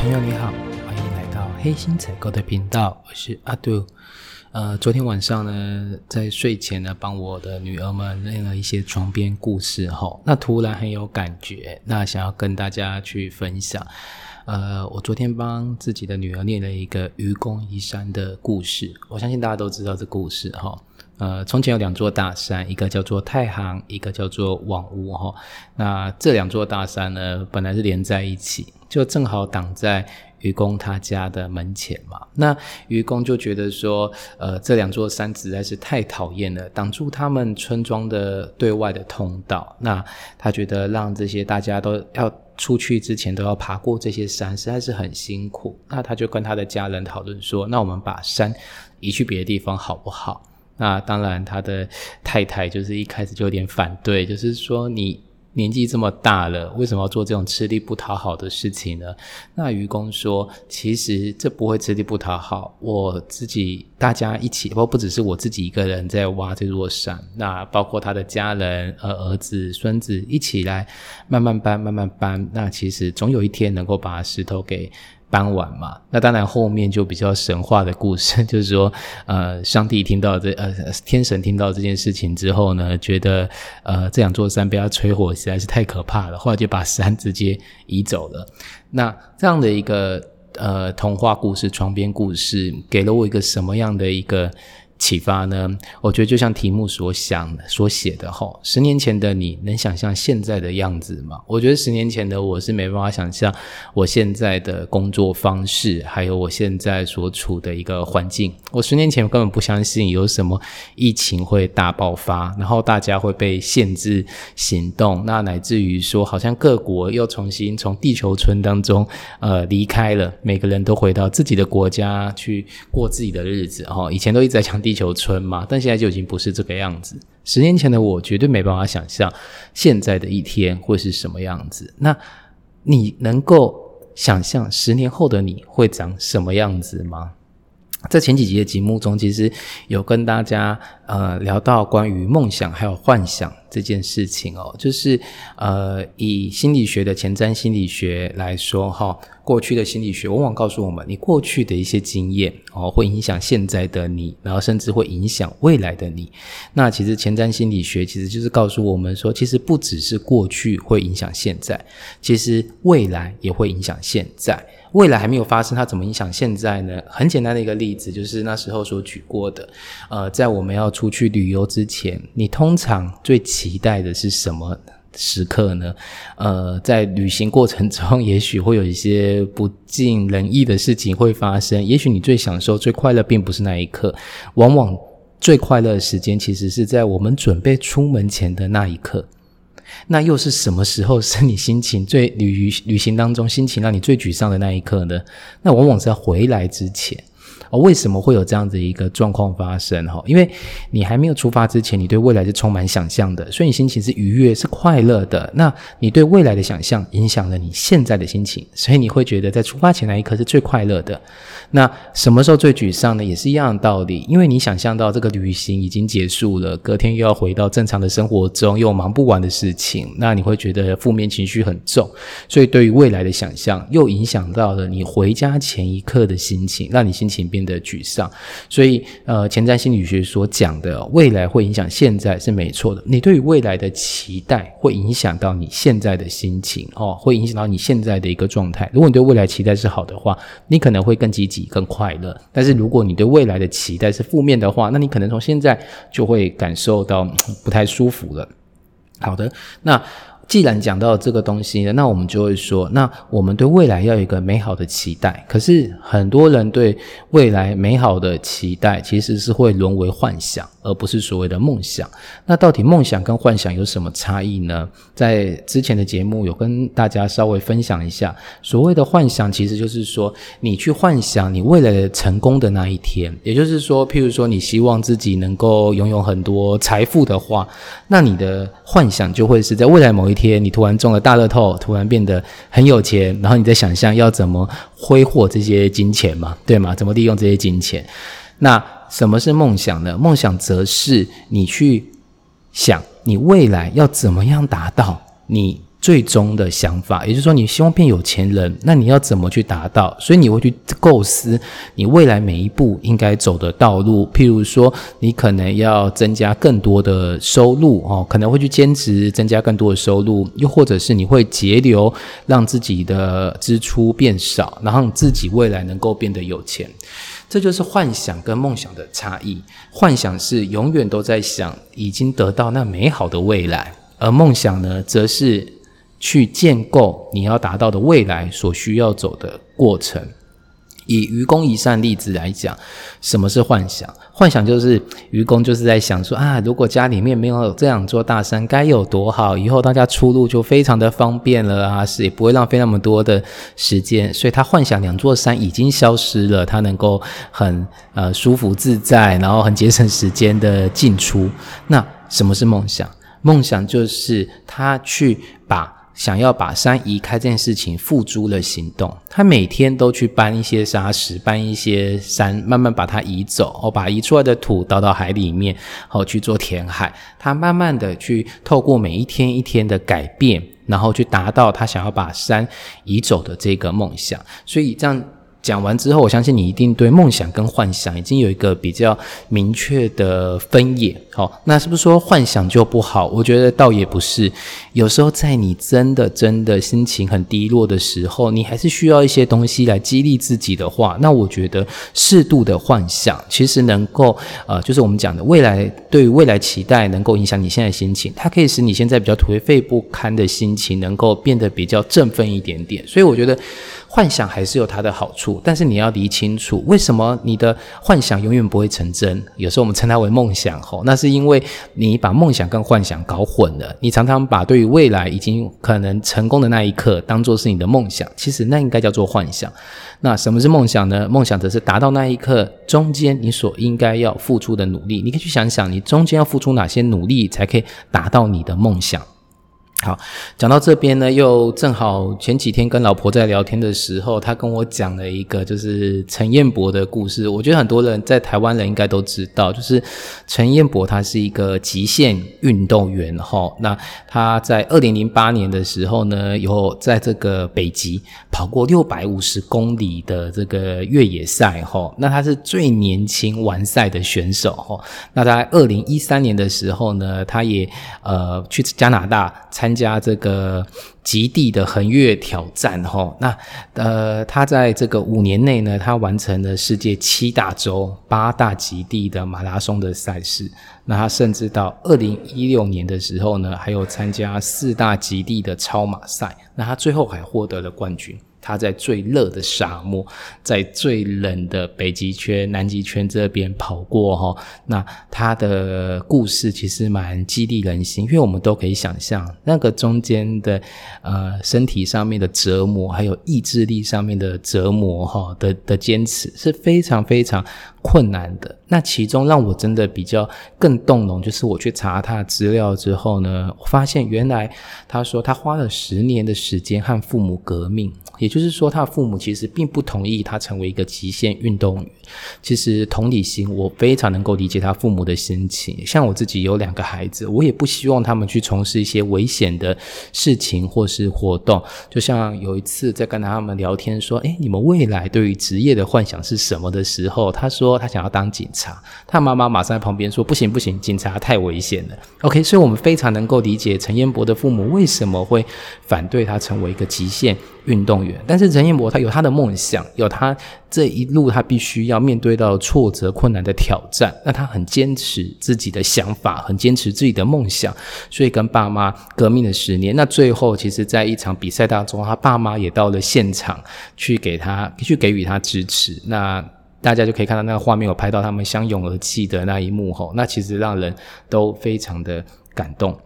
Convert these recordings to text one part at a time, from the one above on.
朋友你好，欢迎来到黑心采购的频道，我是阿杜。呃，昨天晚上呢，在睡前呢，帮我的女儿们念了一些床边故事哈，那突然很有感觉，那想要跟大家去分享。呃，我昨天帮自己的女儿念了一个愚公移山的故事，我相信大家都知道这故事哈。呃，从前有两座大山，一个叫做太行，一个叫做网屋哈。那这两座大山呢，本来是连在一起，就正好挡在愚公他家的门前嘛。那愚公就觉得说，呃，这两座山实在是太讨厌了，挡住他们村庄的对外的通道。那他觉得让这些大家都要出去之前都要爬过这些山，实在是很辛苦。那他就跟他的家人讨论说，那我们把山移去别的地方好不好？那当然，他的太太就是一开始就有点反对，就是说你年纪这么大了，为什么要做这种吃力不讨好的事情呢？那愚公说，其实这不会吃力不讨好，我自己大家一起，不不只是我自己一个人在挖这座山，那包括他的家人、呃儿子、孙子一起来慢慢搬、慢慢搬，那其实总有一天能够把石头给。搬完嘛，那当然后面就比较神话的故事，就是说，呃，上帝听到这，呃，天神听到这件事情之后呢，觉得，呃，这两座山被他吹火实在是太可怕了，后来就把山直接移走了。那这样的一个呃童话故事、床边故事，给了我一个什么样的一个？启发呢？我觉得就像题目所想、所写的哈，十年前的你能想象现在的样子吗？我觉得十年前的我是没办法想象我现在的工作方式，还有我现在所处的一个环境。我十年前根本不相信有什么疫情会大爆发，然后大家会被限制行动，那乃至于说好像各国又重新从地球村当中呃离开了，每个人都回到自己的国家去过自己的日子哈。以前都一直在讲地。地球村嘛，但现在就已经不是这个样子。十年前的我绝对没办法想象现在的一天会是什么样子。那你能够想象十年后的你会长什么样子吗？在前几集的节目中，其实有跟大家呃聊到关于梦想还有幻想这件事情哦，就是呃以心理学的前瞻心理学来说哈。过去的心理学往往告诉我们，你过去的一些经验哦，会影响现在的你，然后甚至会影响未来的你。那其实前瞻心理学其实就是告诉我们说，其实不只是过去会影响现在，其实未来也会影响现在。未来还没有发生，它怎么影响现在呢？很简单的一个例子，就是那时候所举过的，呃，在我们要出去旅游之前，你通常最期待的是什么？时刻呢，呃，在旅行过程中，也许会有一些不尽人意的事情会发生。也许你最享受、最快乐，并不是那一刻，往往最快乐的时间，其实是在我们准备出门前的那一刻。那又是什么时候是你心情最旅旅行当中心情让你最沮丧的那一刻呢？那往往是在回来之前。哦，为什么会有这样子一个状况发生？哈，因为你还没有出发之前，你对未来是充满想象的，所以你心情是愉悦、是快乐的。那你对未来的想象影响了你现在的心情，所以你会觉得在出发前那一刻是最快乐的。那什么时候最沮丧呢？也是一样的道理，因为你想象到这个旅行已经结束了，隔天又要回到正常的生活中，又忙不完的事情，那你会觉得负面情绪很重。所以对于未来的想象，又影响到了你回家前一刻的心情，让你心情变。的沮丧，所以呃，前瞻心理学所讲的未来会影响现在是没错的。你对于未来的期待会影响到你现在的心情哦，会影响到你现在的一个状态。如果你对未来期待是好的话，你可能会更积极、更快乐；但是如果你对未来的期待是负面的话，那你可能从现在就会感受到不太舒服了。好的，那。既然讲到这个东西呢，那我们就会说，那我们对未来要有一个美好的期待。可是很多人对未来美好的期待，其实是会沦为幻想，而不是所谓的梦想。那到底梦想跟幻想有什么差异呢？在之前的节目有跟大家稍微分享一下，所谓的幻想，其实就是说你去幻想你未来的成功的那一天。也就是说，譬如说你希望自己能够拥有很多财富的话，那你的幻想就会是在未来某一。天，你突然中了大乐透，突然变得很有钱，然后你在想象要怎么挥霍这些金钱嘛，对吗？怎么利用这些金钱？那什么是梦想呢？梦想则是你去想你未来要怎么样达到你最终的想法，也就是说，你希望变有钱人，那你要怎么去达到？所以你会去构思你未来每一步应该走的道路。譬如说，你可能要增加更多的收入哦，可能会去兼职增加更多的收入，又或者是你会节流，让自己的支出变少，然后你自己未来能够变得有钱。这就是幻想跟梦想的差异。幻想是永远都在想已经得到那美好的未来，而梦想呢，则是。去建构你要达到的未来所需要走的过程。以愚公移山例子来讲，什么是幻想？幻想就是愚公就是在想说啊，如果家里面没有这两座大山，该有多好！以后大家出入就非常的方便了啊，是也不会浪费那么多的时间。所以他幻想两座山已经消失了，他能够很呃舒服自在，然后很节省时间的进出。那什么是梦想？梦想就是他去把。想要把山移开这件事情付诸了行动，他每天都去搬一些沙石，搬一些山，慢慢把它移走，哦，把移出来的土倒到海里面，好去做填海。他慢慢的去透过每一天一天的改变，然后去达到他想要把山移走的这个梦想。所以这样。讲完之后，我相信你一定对梦想跟幻想已经有一个比较明确的分野。好，那是不是说幻想就不好？我觉得倒也不是。有时候在你真的真的心情很低落的时候，你还是需要一些东西来激励自己的话，那我觉得适度的幻想其实能够呃，就是我们讲的未来对于未来期待，能够影响你现在心情。它可以使你现在比较颓废不堪的心情能够变得比较振奋一点点。所以我觉得。幻想还是有它的好处，但是你要理清楚，为什么你的幻想永远不会成真？有时候我们称它为梦想，吼，那是因为你把梦想跟幻想搞混了。你常常把对于未来已经可能成功的那一刻当做是你的梦想，其实那应该叫做幻想。那什么是梦想呢？梦想则是达到那一刻中间你所应该要付出的努力。你可以去想想，你中间要付出哪些努力，才可以达到你的梦想。好，讲到这边呢，又正好前几天跟老婆在聊天的时候，她跟我讲了一个就是陈彦博的故事。我觉得很多人在台湾人应该都知道，就是陈彦博他是一个极限运动员哈。那他在二零零八年的时候呢，有在这个北极跑过六百五十公里的这个越野赛哈。那他是最年轻完赛的选手哈。那在二零一三年的时候呢，他也呃去加拿大参。参加这个极地的横越挑战，哈，那呃，他在这个五年内呢，他完成了世界七大洲、八大极地的马拉松的赛事。那他甚至到二零一六年的时候呢，还有参加四大极地的超马赛。那他最后还获得了冠军。他在最热的沙漠，在最冷的北极圈、南极圈这边跑过哈，那他的故事其实蛮激励人心，因为我们都可以想象那个中间的呃身体上面的折磨，还有意志力上面的折磨哈的的坚持是非常非常。困难的那其中让我真的比较更动容，就是我去查他的资料之后呢，我发现原来他说他花了十年的时间和父母革命，也就是说他的父母其实并不同意他成为一个极限运动员。其实同理心，我非常能够理解他父母的心情。像我自己有两个孩子，我也不希望他们去从事一些危险的事情或是活动。就像有一次在跟他们聊天说：“诶，你们未来对于职业的幻想是什么？”的时候，他说。他想要当警察，他妈妈马上在旁边说：“不行不行，警察太危险了。” OK，所以我们非常能够理解陈彦博的父母为什么会反对他成为一个极限运动员。但是陈彦博他有他的梦想，有他这一路他必须要面对到挫折、困难的挑战。那他很坚持自己的想法，很坚持自己的梦想，所以跟爸妈革命了十年。那最后，其实在一场比赛当中，他爸妈也到了现场去给他去给予他支持。那大家就可以看到那个画面，有拍到他们相拥而泣的那一幕吼，那其实让人都非常的感动。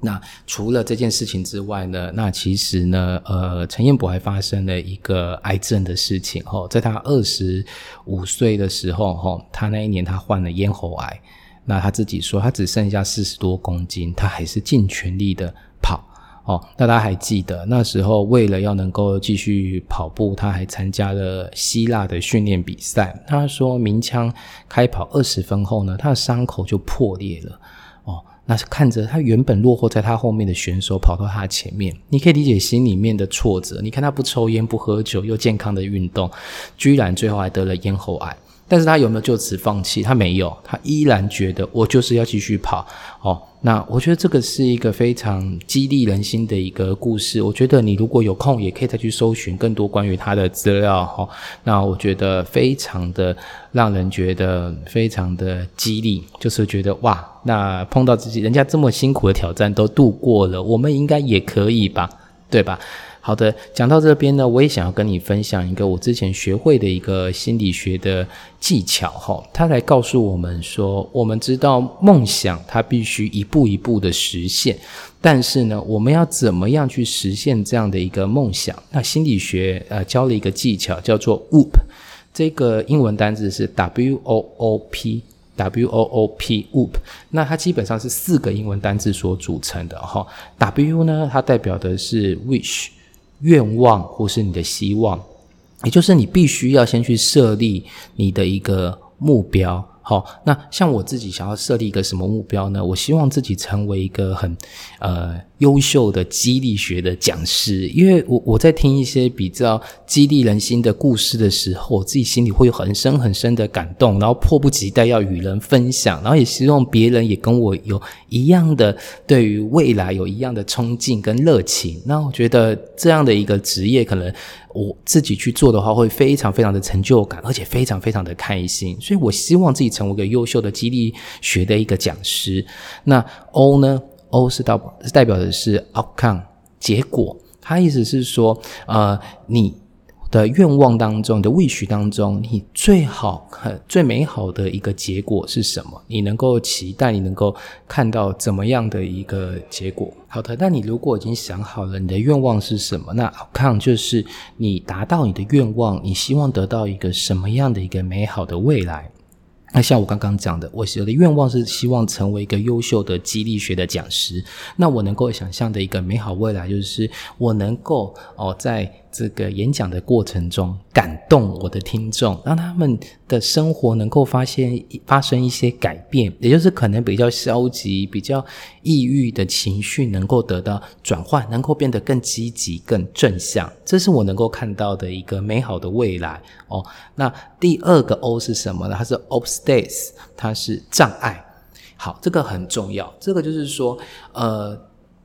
那除了这件事情之外呢，那其实呢，呃，陈彦博还发生了一个癌症的事情吼，在他二十五岁的时候吼，他那一年他患了咽喉癌，那他自己说他只剩下四十多公斤，他还是尽全力的跑。哦，那大家还记得那时候，为了要能够继续跑步，他还参加了希腊的训练比赛。他说鸣枪开跑二十分后呢，他的伤口就破裂了。那是看着他原本落后在他后面的选手跑到他前面，你可以理解心里面的挫折。你看他不抽烟不喝酒又健康的运动，居然最后还得了咽喉癌。但是他有没有就此放弃？他没有，他依然觉得我就是要继续跑。哦，那我觉得这个是一个非常激励人心的一个故事。我觉得你如果有空，也可以再去搜寻更多关于他的资料。哈，那我觉得非常的让人觉得非常的激励，就是觉得哇，那碰到自己人家这么辛苦的挑战都度过了，我们应该也可以吧？对吧？好的，讲到这边呢，我也想要跟你分享一个我之前学会的一个心理学的技巧哈。他来告诉我们说，我们知道梦想它必须一步一步的实现，但是呢，我们要怎么样去实现这样的一个梦想？那心理学呃教了一个技巧，叫做 WOOP，这个英文单字是 W O O P，W O O P，WOOP。那它基本上是四个英文单字所组成的哈。W 呢，它代表的是 wish。愿望或是你的希望，也就是你必须要先去设立你的一个目标。好，那像我自己想要设立一个什么目标呢？我希望自己成为一个很呃。优秀的激励学的讲师，因为我我在听一些比较激励人心的故事的时候，我自己心里会有很深很深的感动，然后迫不及待要与人分享，然后也希望别人也跟我有一样的对于未来有一样的冲劲跟热情。那我觉得这样的一个职业，可能我自己去做的话，会非常非常的成就感，而且非常非常的开心。所以我希望自己成为一个优秀的激励学的一个讲师。那 O 呢？O 是代是代表的是 outcome 结果，它意思是说，呃，你的愿望当中，你的 wish 当中，你最好、最美好的一个结果是什么？你能够期待，你能够看到怎么样的一个结果？好的，那你如果已经想好了你的愿望是什么，那 outcome 就是你达到你的愿望，你希望得到一个什么样的一个美好的未来？那像我刚刚讲的，我我的愿望是希望成为一个优秀的激励学的讲师。那我能够想象的一个美好未来，就是我能够哦在。这个演讲的过程中，感动我的听众，让他们的生活能够发现发生一些改变，也就是可能比较消极、比较抑郁的情绪能够得到转换，能够变得更积极、更正向。这是我能够看到的一个美好的未来哦。那第二个 O 是什么呢？它是 OPS obstacles，它是障碍。好，这个很重要。这个就是说，呃，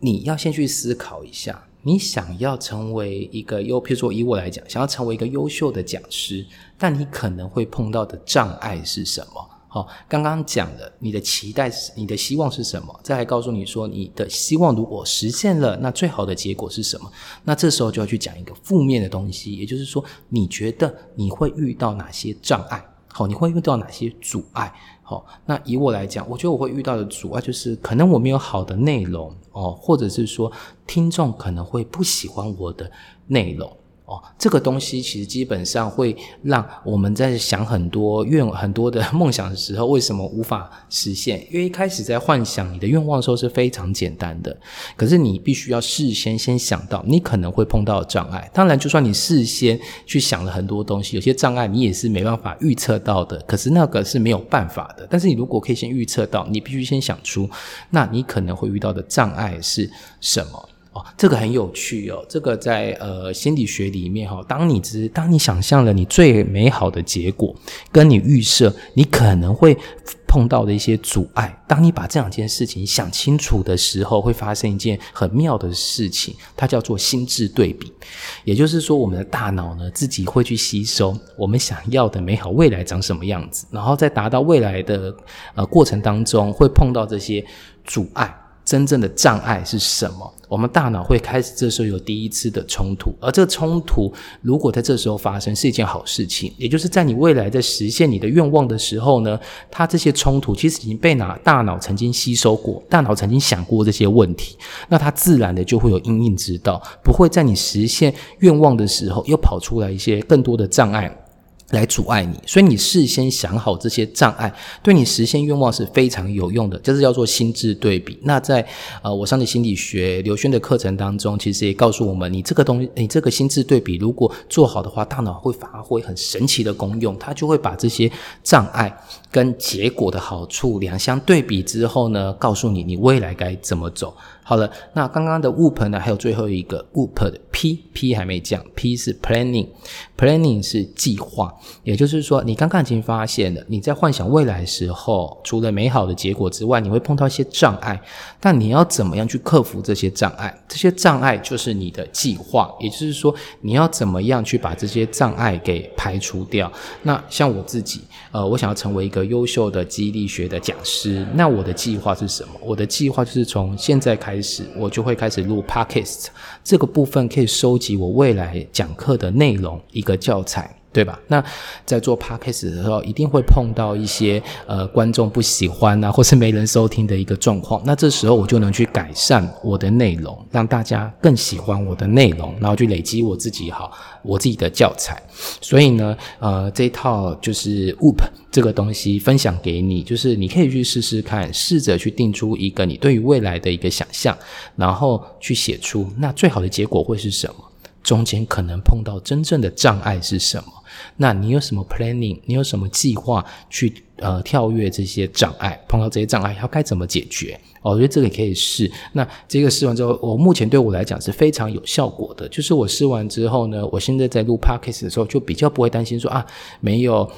你要先去思考一下。你想要成为一个优，譬如说以我来讲，想要成为一个优秀的讲师，但你可能会碰到的障碍是什么？好，刚刚讲的，你的期待是，你的希望是什么？再来告诉你说，你的希望如果实现了，那最好的结果是什么？那这时候就要去讲一个负面的东西，也就是说，你觉得你会遇到哪些障碍？好，你会遇到哪些阻碍？好，那以我来讲，我觉得我会遇到的阻碍就是，可能我没有好的内容哦，或者是说听众可能会不喜欢我的内容。哦，这个东西其实基本上会让我们在想很多愿很多的 梦想的时候，为什么无法实现？因为一开始在幻想你的愿望的时候是非常简单的，可是你必须要事先先想到你可能会碰到障碍。当然，就算你事先去想了很多东西，有些障碍你也是没办法预测到的。可是那个是没有办法的。但是你如果可以先预测到，你必须先想出，那你可能会遇到的障碍是什么？哦这个很有趣哦，这个在呃心理学里面哈，当你只是当你想象了你最美好的结果，跟你预设你可能会碰到的一些阻碍，当你把这两件事情想清楚的时候，会发生一件很妙的事情，它叫做心智对比。也就是说，我们的大脑呢自己会去吸收我们想要的美好未来长什么样子，然后在达到未来的呃过程当中，会碰到这些阻碍。真正的障碍是什么？我们大脑会开始这时候有第一次的冲突，而这个冲突如果在这时候发生，是一件好事情。也就是在你未来在实现你的愿望的时候呢，它这些冲突其实已经被拿大脑曾经吸收过，大脑曾经想过这些问题，那它自然的就会有因应之道，不会在你实现愿望的时候又跑出来一些更多的障碍。来阻碍你，所以你事先想好这些障碍，对你实现愿望是非常有用的。这是叫做心智对比。那在呃，我上的心理学刘轩的课程当中，其实也告诉我们，你这个东西，你这个心智对比，如果做好的话，大脑会发挥很神奇的功用，它就会把这些障碍跟结果的好处两相对比之后呢，告诉你你未来该怎么走。好了，那刚刚的 WOOP 呢？还有最后一个 WOOP 的 P，P 还没讲，P 是 Planning，Planning 是计划，也就是说，你刚刚已经发现了，你在幻想未来的时候，除了美好的结果之外，你会碰到一些障碍，但你要怎么样去克服这些障碍？这些障碍就是你的计划，也就是说，你要怎么样去把这些障碍给排除掉？那像我自己，呃，我想要成为一个优秀的激励学的讲师，那我的计划是什么？我的计划就是从现在开。开始，我就会开始录 podcast，这个部分可以收集我未来讲课的内容，一个教材。对吧？那在做 podcast 的时候，一定会碰到一些呃观众不喜欢啊，或是没人收听的一个状况。那这时候我就能去改善我的内容，让大家更喜欢我的内容，然后去累积我自己好我自己的教材。所以呢，呃，这一套就是 Whoop 这个东西分享给你，就是你可以去试试看，试着去定出一个你对于未来的一个想象，然后去写出那最好的结果会是什么？中间可能碰到真正的障碍是什么？那你有什么 planning？你有什么计划去呃跳跃这些障碍？碰到这些障碍要该怎么解决？我觉得这个也可以试。那这个试完之后，我目前对我来讲是非常有效果的。就是我试完之后呢，我现在在录 podcast 的时候就比较不会担心说啊没有。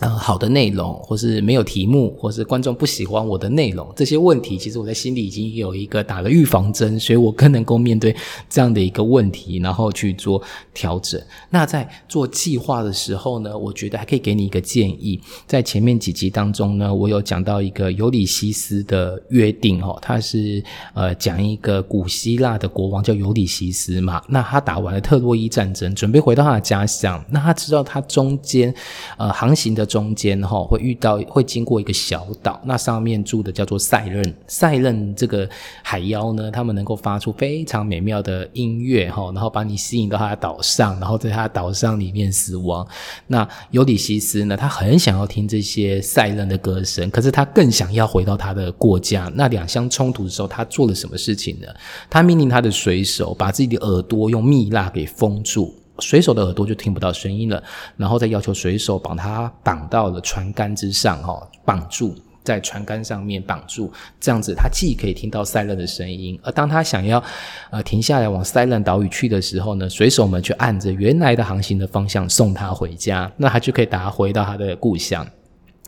呃，好的内容，或是没有题目，或是观众不喜欢我的内容，这些问题，其实我在心里已经有一个打了预防针，所以我更能够面对这样的一个问题，然后去做调整。那在做计划的时候呢，我觉得还可以给你一个建议，在前面几集当中呢，我有讲到一个尤里西斯的约定哦，他是呃讲一个古希腊的国王叫尤里西斯嘛，那他打完了特洛伊战争，准备回到他的家乡，那他知道他中间呃航行的。中间哈会遇到会经过一个小岛，那上面住的叫做赛壬。赛壬这个海妖呢，他们能够发出非常美妙的音乐哈，然后把你吸引到他的岛上，然后在他的岛上里面死亡。那尤里西斯呢，他很想要听这些赛壬的歌声，可是他更想要回到他的国家。那两相冲突的时候，他做了什么事情呢？他命令他的水手把自己的耳朵用蜜蜡给封住。水手的耳朵就听不到声音了，然后再要求水手把他绑到了船杆之上，哈，绑住在船杆上面绑住，这样子他既可以听到塞伦的声音，而当他想要呃停下来往塞伦岛屿去的时候呢，水手们就按着原来的航行的方向送他回家，那他就可以打回到他的故乡。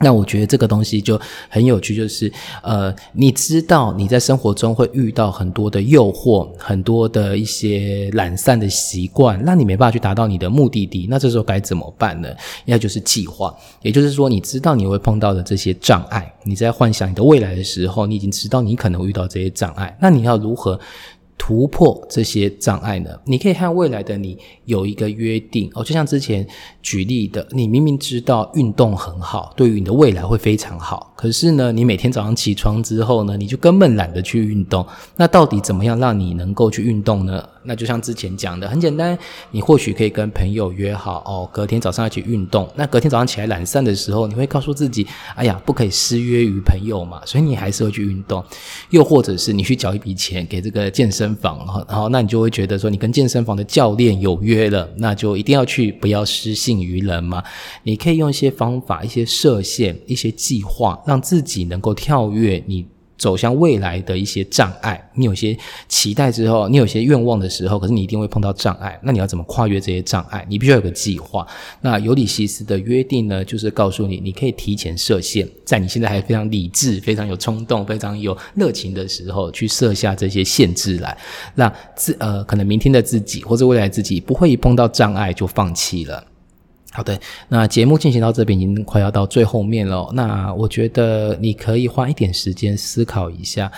那我觉得这个东西就很有趣，就是呃，你知道你在生活中会遇到很多的诱惑，很多的一些懒散的习惯，那你没办法去达到你的目的地。那这时候该怎么办呢？那就是计划，也就是说，你知道你会碰到的这些障碍，你在幻想你的未来的时候，你已经知道你可能遇到这些障碍，那你要如何？突破这些障碍呢？你可以和未来的你有一个约定哦，就像之前举例的，你明明知道运动很好，对于你的未来会非常好，可是呢，你每天早上起床之后呢，你就根本懒得去运动。那到底怎么样让你能够去运动呢？那就像之前讲的，很简单，你或许可以跟朋友约好哦，隔天早上一起运动。那隔天早上起来懒散的时候，你会告诉自己，哎呀，不可以失约于朋友嘛，所以你还是会去运动。又或者是你去缴一笔钱给这个健身房，然后那你就会觉得说，你跟健身房的教练有约了，那就一定要去，不要失信于人嘛。你可以用一些方法、一些设限、一些计划，让自己能够跳跃你。走向未来的一些障碍，你有些期待之后，你有些愿望的时候，可是你一定会碰到障碍。那你要怎么跨越这些障碍？你必须要有个计划。那尤里西斯的约定呢，就是告诉你，你可以提前设限，在你现在还非常理智、非常有冲动、非常有热情的时候，去设下这些限制来，让自呃，可能明天的自己或者未来自己不会一碰到障碍就放弃了。好的，那节目进行到这边已经快要到最后面了。那我觉得你可以花一点时间思考一下，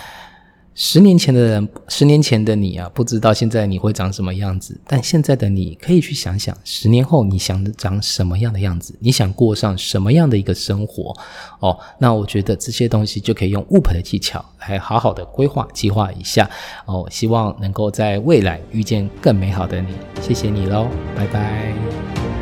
十年前的人，十年前的你啊，不知道现在你会长什么样子。但现在的你可以去想想，十年后你想长什么样的样子？你想过上什么样的一个生活？哦，那我觉得这些东西就可以用 WOOP 的技巧来好好的规划计划一下。哦，希望能够在未来遇见更美好的你。谢谢你喽，拜拜。